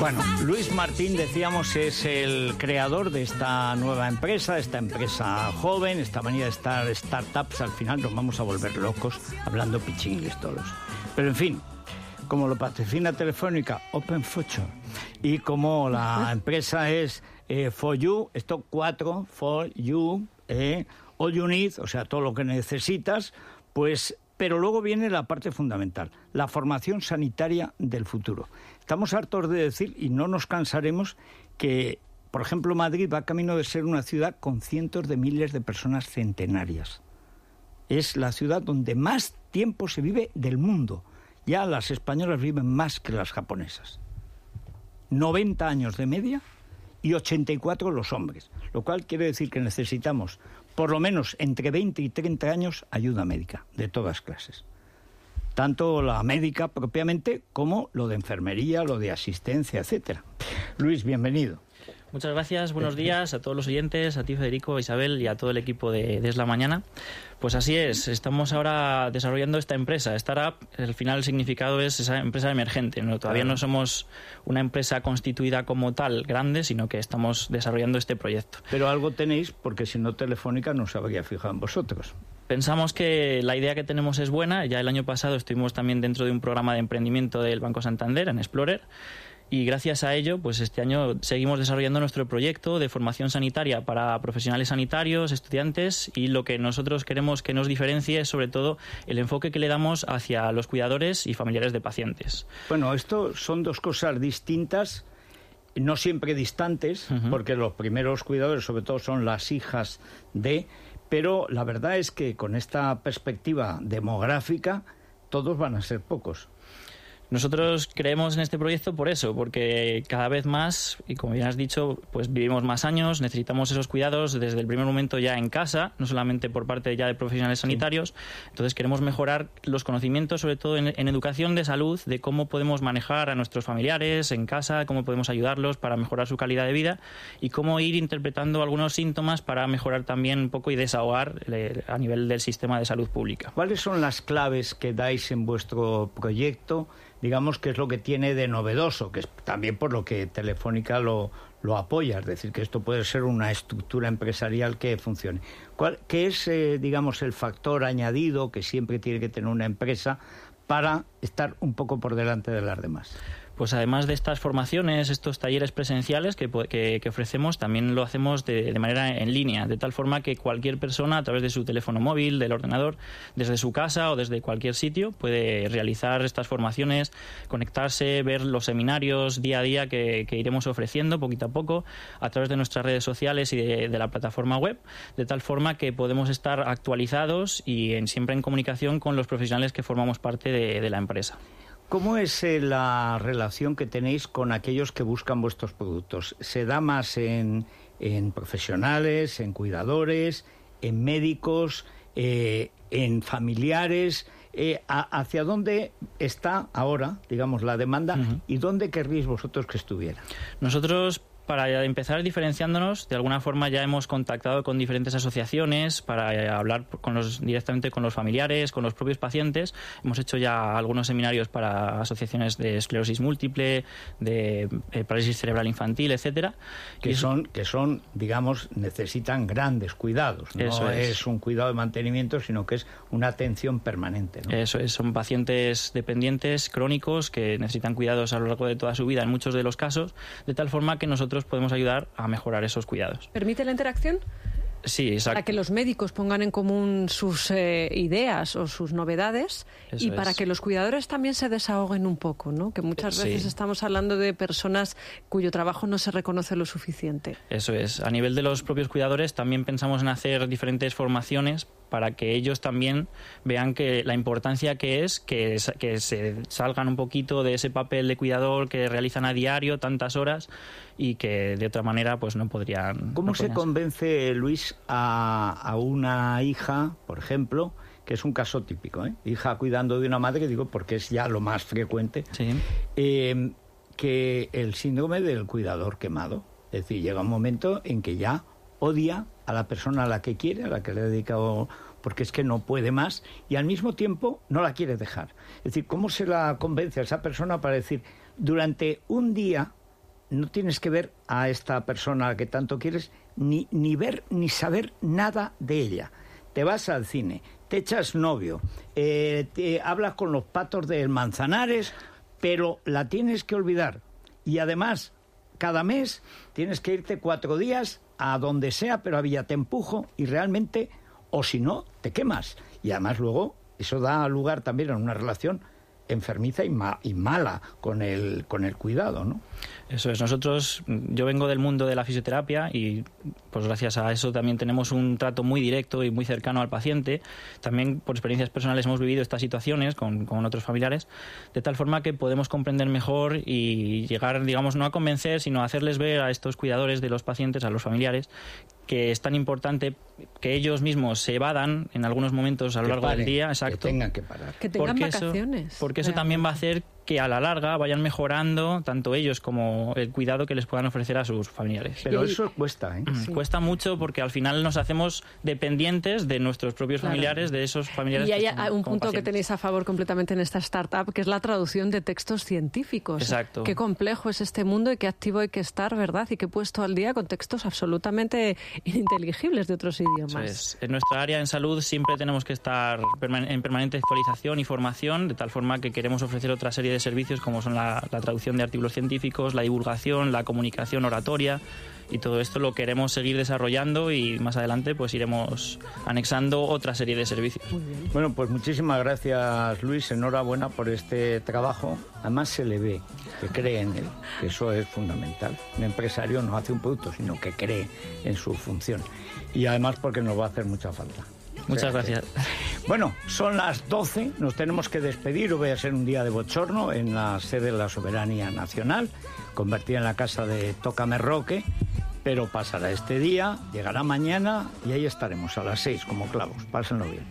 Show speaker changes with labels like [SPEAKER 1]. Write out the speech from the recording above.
[SPEAKER 1] Bueno, Luis Martín, decíamos, es el creador de esta nueva empresa, esta empresa joven, esta manera de estar startups. Al final nos vamos a volver locos hablando pichingles todos. Pero en fin, como lo patrocina Telefónica Open Future y como la empresa es eh, For You, esto cuatro, For You, eh, All You Need, o sea, todo lo que necesitas, pues pero luego viene la parte fundamental, la formación sanitaria del futuro. Estamos hartos de decir, y no nos cansaremos, que, por ejemplo, Madrid va camino de ser una ciudad con cientos de miles de personas centenarias. Es la ciudad donde más tiempo se vive del mundo. Ya las españolas viven más que las japonesas. 90 años de media y 84 los hombres, lo cual quiere decir que necesitamos por lo menos entre 20 y 30 años ayuda médica de todas clases. Tanto la médica propiamente como lo de enfermería, lo de asistencia, etcétera. Luis, bienvenido.
[SPEAKER 2] Muchas gracias, buenos días a todos los oyentes, a ti Federico, Isabel y a todo el equipo de, de la Mañana. Pues así es, estamos ahora desarrollando esta empresa. Startup, al final el significado es esa empresa emergente. ¿no? Todavía no somos una empresa constituida como tal, grande, sino que estamos desarrollando este proyecto.
[SPEAKER 1] Pero algo tenéis, porque si no Telefónica no se habría fijado en vosotros.
[SPEAKER 2] Pensamos que la idea que tenemos es buena. Ya el año pasado estuvimos también dentro de un programa de emprendimiento del Banco Santander, en Explorer y gracias a ello, pues este año seguimos desarrollando nuestro proyecto de formación sanitaria para profesionales sanitarios, estudiantes y lo que nosotros queremos que nos diferencie es sobre todo el enfoque que le damos hacia los cuidadores y familiares de pacientes.
[SPEAKER 1] Bueno, esto son dos cosas distintas no siempre distantes, porque los primeros cuidadores sobre todo son las hijas de, pero la verdad es que con esta perspectiva demográfica todos van a ser pocos.
[SPEAKER 2] Nosotros creemos en este proyecto por eso, porque cada vez más, y como bien has dicho, pues vivimos más años, necesitamos esos cuidados desde el primer momento ya en casa, no solamente por parte ya de profesionales sanitarios. Entonces queremos mejorar los conocimientos, sobre todo en, en, educación de salud, de cómo podemos manejar a nuestros familiares en casa, cómo podemos ayudarlos para mejorar su calidad de vida y cómo ir interpretando algunos síntomas para mejorar también un poco y desahogar eh, a nivel del sistema de salud pública.
[SPEAKER 1] ¿Cuáles son las claves que dais en vuestro proyecto? Digamos que es lo que tiene de novedoso, que es también por lo que Telefónica lo, lo apoya, es decir, que esto puede ser una estructura empresarial que funcione. ¿Cuál, ¿Qué es, eh, digamos, el factor añadido que siempre tiene que tener una empresa para estar un poco por delante de las demás?
[SPEAKER 2] Pues además de estas formaciones, estos talleres presenciales que, que, ofrecemos, también lo hacemos de, manera en línea, de tal forma que cualquier persona a través de su teléfono móvil, del ordenador, desde su casa o desde cualquier sitio, puede realizar estas formaciones, conectarse, ver los seminarios día a día que, iremos ofreciendo poquito a poco a través de nuestras redes sociales y de, la plataforma web, de tal forma que podemos estar actualizados y siempre en comunicación con los profesionales que formamos parte de la empresa.
[SPEAKER 1] ¿Cómo es eh, la relación que tenéis con aquellos que buscan vuestros productos? ¿Se da más en, en profesionales, en cuidadores, en médicos, eh, en familiares? Eh, a, ¿Hacia dónde está ahora, digamos, la demanda uh -huh. y dónde querríais vosotros que estuviera?
[SPEAKER 2] Nosotros para empezar diferenciándonos, de alguna forma ya hemos contactado con diferentes asociaciones para hablar con los, directamente con los familiares, con los propios pacientes. Hemos hecho ya algunos seminarios para asociaciones de esclerosis múltiple, de eh, parálisis cerebral infantil, etcétera.
[SPEAKER 1] Que son, que son, digamos, necesitan grandes cuidados. No
[SPEAKER 2] Eso es.
[SPEAKER 1] es. un cuidado de mantenimiento, sino que es una atención permanente. ¿no?
[SPEAKER 2] Eso es, son pacientes dependientes crónicos que necesitan cuidados a lo largo de toda su vida en muchos de los casos, de tal forma que nosotros podemos ayudar a mejorar esos cuidados.
[SPEAKER 3] ¿Permite la interacción?
[SPEAKER 2] Sí, exacto.
[SPEAKER 3] Para que los médicos pongan en común sus eh, ideas o sus novedades
[SPEAKER 2] Eso
[SPEAKER 3] y para
[SPEAKER 2] es.
[SPEAKER 3] que los cuidadores también se desahoguen un poco, ¿no? Que muchas
[SPEAKER 2] Sí.
[SPEAKER 3] veces estamos hablando de personas cuyo trabajo no se reconoce lo suficiente.
[SPEAKER 2] Eso es. A nivel de los propios cuidadores también pensamos en hacer diferentes formaciones para que ellos también vean que la importancia que es que, que se salgan un poquito de ese papel de cuidador que realizan a diario tantas horas y que de otra manera pues no podrían.
[SPEAKER 1] ¿Cómo se convence, Luis, a, a una hija, por ejemplo, que es un caso típico, ¿eh? hija cuidando de una madre, digo porque es ya lo más frecuente, eh, que el síndrome del cuidador quemado. Es decir, llega un momento en que ya odia a la persona a la que quiere, a la que le ha dedicado, porque es que no puede más, y al mismo tiempo no la quiere dejar. Es decir, ¿cómo se la convence a esa persona para decir, durante un día no tienes que ver a esta persona que tanto quieres, ni, ni ver ni saber nada de ella? Te vas al cine, te echas novio, eh, te hablas con los patos del Manzanares, pero la tienes que olvidar. Y además, cada mes tienes que irte cuatro días a donde sea, pero a Villa te empujo y realmente, o si no, te quemas. Y además luego eso da lugar también a una relación enfermiza y, y mala con el, con el cuidado, ¿no?
[SPEAKER 2] Eso es. Nosotros, yo vengo del mundo de la fisioterapia y, pues gracias a eso también tenemos un trato muy directo y muy cercano al paciente. También por experiencias personales hemos vivido estas situaciones con, con otros familiares, de tal forma que podemos comprender mejor y llegar, digamos, no a convencer, sino a hacerles ver a estos cuidadores de los pacientes, a los familiares, que es tan importante que ellos mismos se evadan en algunos momentos a lo largo del día, exacto.
[SPEAKER 1] Que tengan que parar.
[SPEAKER 3] Que tengan vacaciones.
[SPEAKER 2] porque eso también va a hacer que a la larga vayan mejorando tanto ellos como el cuidado que les puedan ofrecer a sus familiares.
[SPEAKER 1] Pero eso cuesta, ¿eh?
[SPEAKER 2] Mm, cuesta mucho porque al final nos hacemos dependientes de nuestros propios familiares, de esos familiares.
[SPEAKER 3] Y hay un punto que tenéis a favor completamente en esta startup, que es la traducción de textos científicos.
[SPEAKER 2] Exacto.
[SPEAKER 3] Qué complejo es este mundo y qué activo hay que estar, ¿verdad? Y qué puesto al día con textos absolutamente ininteligibles de otros idiomas.
[SPEAKER 2] En nuestra área en salud siempre tenemos que estar en permanente actualización y formación, de tal forma que queremos ofrecer otra serie de servicios como son la, traducción de artículos científicos, la divulgación, la comunicación oratoria y todo esto lo queremos seguir desarrollando y más adelante pues iremos anexando otra serie de servicios.
[SPEAKER 1] Bueno, pues muchísimas gracias Luis, enhorabuena por este trabajo. Además se le ve que cree en él, que eso es fundamental. Un empresario no hace un producto, sino que cree en su función. Y además porque nos va a hacer mucha falta.
[SPEAKER 2] Muchas gracias.
[SPEAKER 1] Bueno, son las 12, nos tenemos que despedir. Voy a ser un día de bochorno en la sede de la Soberanía Nacional, convertida en la casa de Tócame Roque, pero pasará este día, llegará mañana y ahí estaremos a las 6 como clavos. Pásenlo bien.